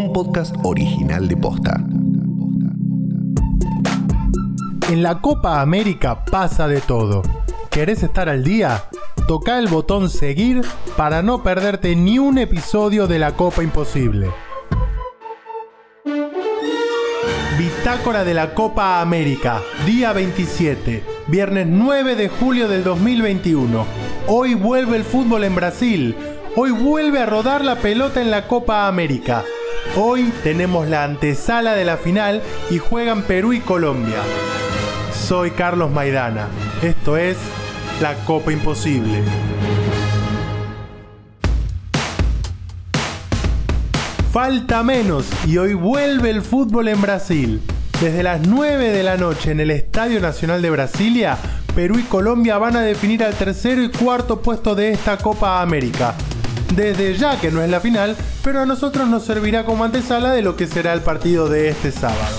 un podcast original de Posta. En la Copa América pasa de todo. ¿Querés estar al día? Toca el botón seguir para no perderte ni un episodio de la Copa Imposible. Bitácora de la Copa América, día 27, viernes 9 de julio del 2021. Hoy vuelve el fútbol en Brasil. Hoy vuelve a rodar la pelota en la Copa América. Hoy tenemos la antesala de la final y juegan Perú y Colombia. Soy Carlos Maidana. Esto es La Copa Imposible. Falta menos y hoy vuelve el fútbol en Brasil. Desde las 9 de la noche en el Estadio Nacional de Brasilia, Perú y Colombia van a definir al tercero y cuarto puesto de esta Copa América. Desde ya que no es la final, pero a nosotros nos servirá como antesala de lo que será el partido de este sábado.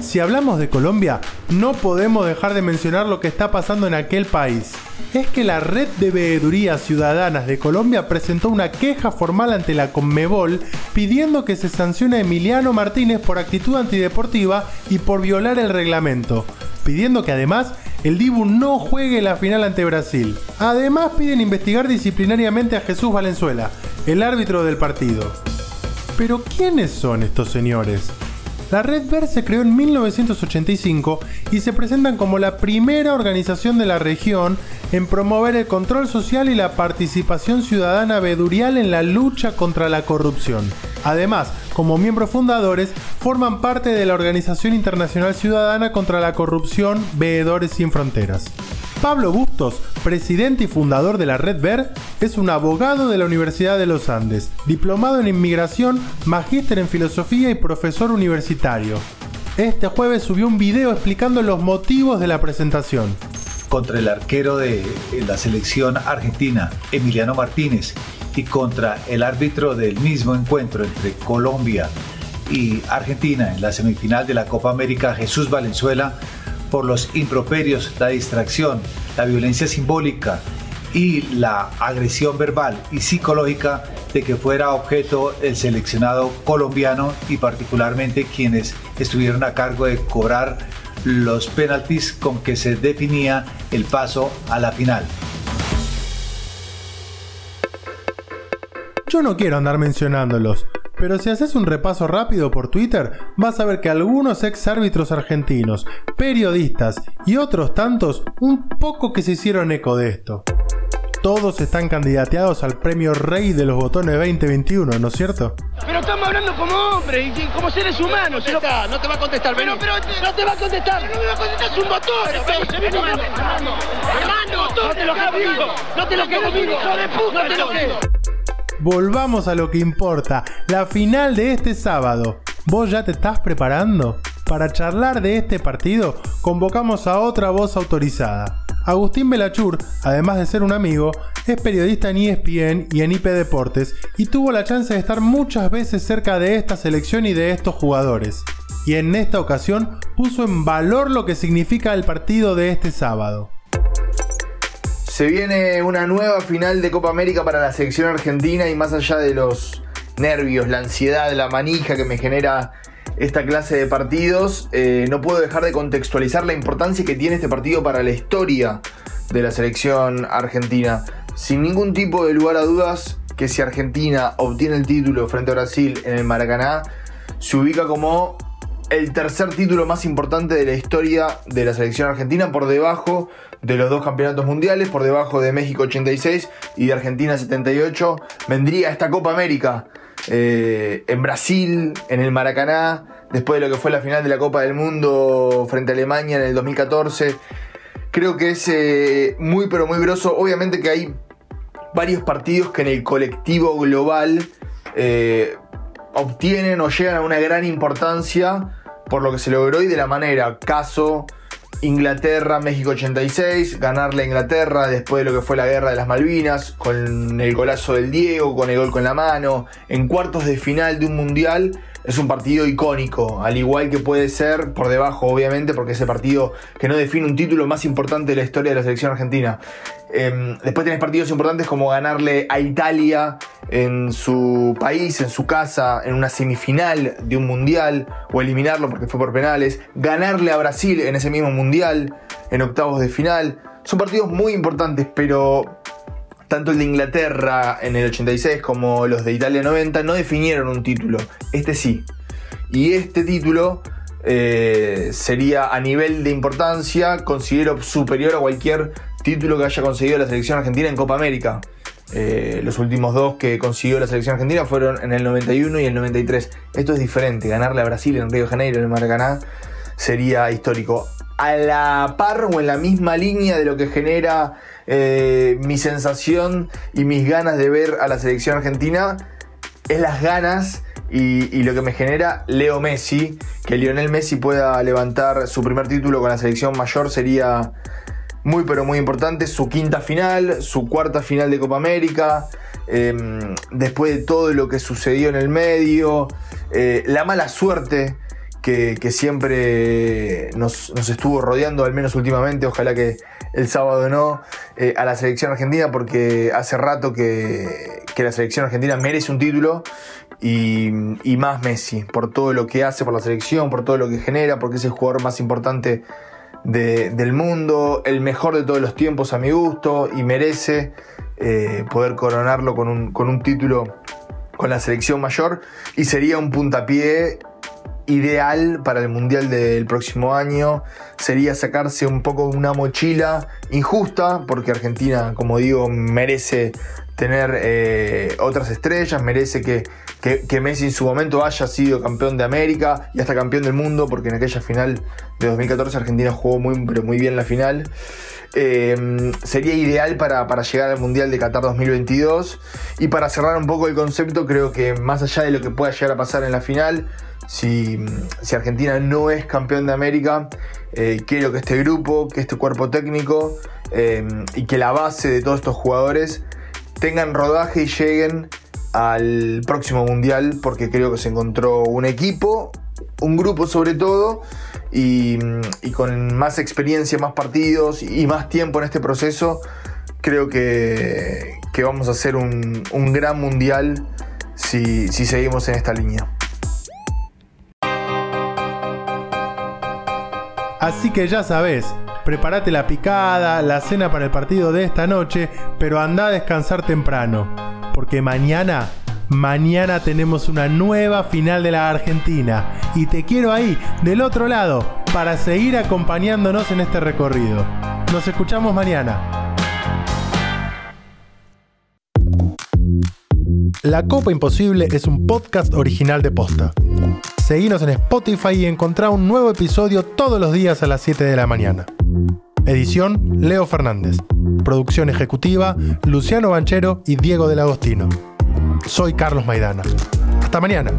Si hablamos de Colombia, no podemos dejar de mencionar lo que está pasando en aquel país. Es que la Red de Veedurías Ciudadanas de Colombia presentó una queja formal ante la Conmebol pidiendo que se sancione a Emiliano Martínez por actitud antideportiva y por violar el reglamento, pidiendo que además el Dibu no juegue la final ante Brasil. Además piden investigar disciplinariamente a Jesús Valenzuela, el árbitro del partido. Pero ¿quiénes son estos señores? La Red Ver se creó en 1985 y se presentan como la primera organización de la región en promover el control social y la participación ciudadana vedurial en la lucha contra la corrupción. Además, como miembros fundadores, forman parte de la Organización Internacional Ciudadana contra la Corrupción Veedores Sin Fronteras. Pablo Bustos, presidente y fundador de la Red Ver, es un abogado de la Universidad de los Andes, diplomado en inmigración, magíster en filosofía y profesor universitario. Este jueves subió un video explicando los motivos de la presentación. Contra el arquero de la selección argentina, Emiliano Martínez, y contra el árbitro del mismo encuentro entre Colombia y Argentina en la semifinal de la Copa América, Jesús Valenzuela, por los improperios, la distracción, la violencia simbólica y la agresión verbal y psicológica de que fuera objeto el seleccionado colombiano y particularmente quienes estuvieron a cargo de cobrar los penaltis con que se definía el paso a la final. Yo no quiero andar mencionándolos, pero si haces un repaso rápido por Twitter, vas a ver que algunos ex árbitros argentinos, periodistas y otros tantos un poco que se hicieron eco de esto. Todos están candidateados al premio Rey de los Botones 2021, ¿no es cierto? Pero estamos hablando como hombres y como seres humanos. No, no, no te va a contestar, pero, pero, no te va a contestar. No me va a contestar, es un botón. Pero, pero, hermano, hermano, hermano, no te lo digo. No te lo que digo. Hijo de puta, no te lo que volvamos a lo que importa, la final de este sábado. ¿Vos ya te estás preparando? Para charlar de este partido, convocamos a otra voz autorizada. Agustín Belachur, además de ser un amigo, es periodista en ESPN y en IP Deportes y tuvo la chance de estar muchas veces cerca de esta selección y de estos jugadores. Y en esta ocasión puso en valor lo que significa el partido de este sábado. Se viene una nueva final de Copa América para la selección argentina y más allá de los nervios, la ansiedad, la manija que me genera esta clase de partidos, eh, no puedo dejar de contextualizar la importancia que tiene este partido para la historia de la selección argentina. Sin ningún tipo de lugar a dudas que si Argentina obtiene el título frente a Brasil en el Maracaná, se ubica como el tercer título más importante de la historia de la selección argentina por debajo de los dos campeonatos mundiales, por debajo de México 86 y de Argentina 78. Vendría esta Copa América eh, en Brasil, en el Maracaná, después de lo que fue la final de la Copa del Mundo frente a Alemania en el 2014. Creo que es eh, muy pero muy groso. Obviamente que hay varios partidos que en el colectivo global eh, obtienen o llegan a una gran importancia por lo que se logró y de la manera. Caso Inglaterra, México 86, ganarle a Inglaterra después de lo que fue la guerra de las Malvinas, con el golazo del Diego, con el gol con la mano, en cuartos de final de un mundial. Es un partido icónico, al igual que puede ser por debajo, obviamente, porque es el partido que no define un título más importante de la historia de la selección argentina. Em, después tenés partidos importantes como ganarle a Italia en su país, en su casa, en una semifinal de un mundial, o eliminarlo porque fue por penales, ganarle a Brasil en ese mismo mundial, en octavos de final. Son partidos muy importantes, pero tanto el de Inglaterra en el 86 como los de Italia 90 no definieron un título. Este sí. Y este título eh, sería a nivel de importancia, considero superior a cualquier título que haya conseguido la selección argentina en Copa América. Eh, los últimos dos que consiguió la selección argentina fueron en el 91 y el 93. Esto es diferente, ganarle a Brasil en Río de Janeiro, en el Maracaná, sería histórico. A la par o en la misma línea de lo que genera eh, mi sensación y mis ganas de ver a la selección argentina, es las ganas y, lo que me genera Leo Messi, que Lionel Messi pueda levantar su primer título con la selección mayor sería muy pero muy importante. Su quinta final, su cuarta final de Copa América, em, después de todo lo que sucedió en el medio, eh, la mala suerte que, siempre nos, estuvo rodeando, al menos últimamente, ojalá que el sábado no, eh, a la selección argentina, porque hace rato que, la selección argentina merece un título y, más Messi, por todo lo que hace por la selección, por todo lo que genera, porque es el jugador más importante del mundo, el mejor de todos los tiempos a mi gusto y merece eh, poder coronarlo con un título con la selección mayor y sería un puntapié ideal para el Mundial del próximo año sería sacarse un poco una mochila injusta, porque Argentina, como digo, merece tener eh, otras estrellas, merece que, que, Messi en su momento haya sido campeón de América y hasta campeón del mundo, porque en aquella final de 2014 Argentina jugó muy, muy bien la final. Eh, sería ideal para, llegar al Mundial de Qatar 2022. Y para cerrar un poco el concepto, creo que más allá de lo que pueda llegar a pasar en la final, si, Argentina no es campeón de América, eh, quiero que este grupo, que este cuerpo técnico y que la base de todos estos jugadores tengan rodaje y lleguen al próximo mundial porque creo que se encontró un equipo, un grupo sobre todo, y, con más experiencia, más partidos y más tiempo en este proceso, creo que, vamos a hacer un, gran mundial si seguimos en esta línea. Así que ya sabes, prepárate la picada, la cena para el partido de esta noche, pero anda a descansar temprano, porque mañana, mañana tenemos una nueva final de la Argentina y te quiero ahí, del otro lado, para seguir acompañándonos en este recorrido. Nos escuchamos mañana. La Copa Imposible es un podcast original de Posta. Seguinos en Spotify y encontrá un nuevo episodio todos los días a las 7 de la mañana. Edición Leo Fernández. Producción ejecutiva Luciano Banchero y Diego del Agostino. Soy Carlos Maidana. Hasta mañana.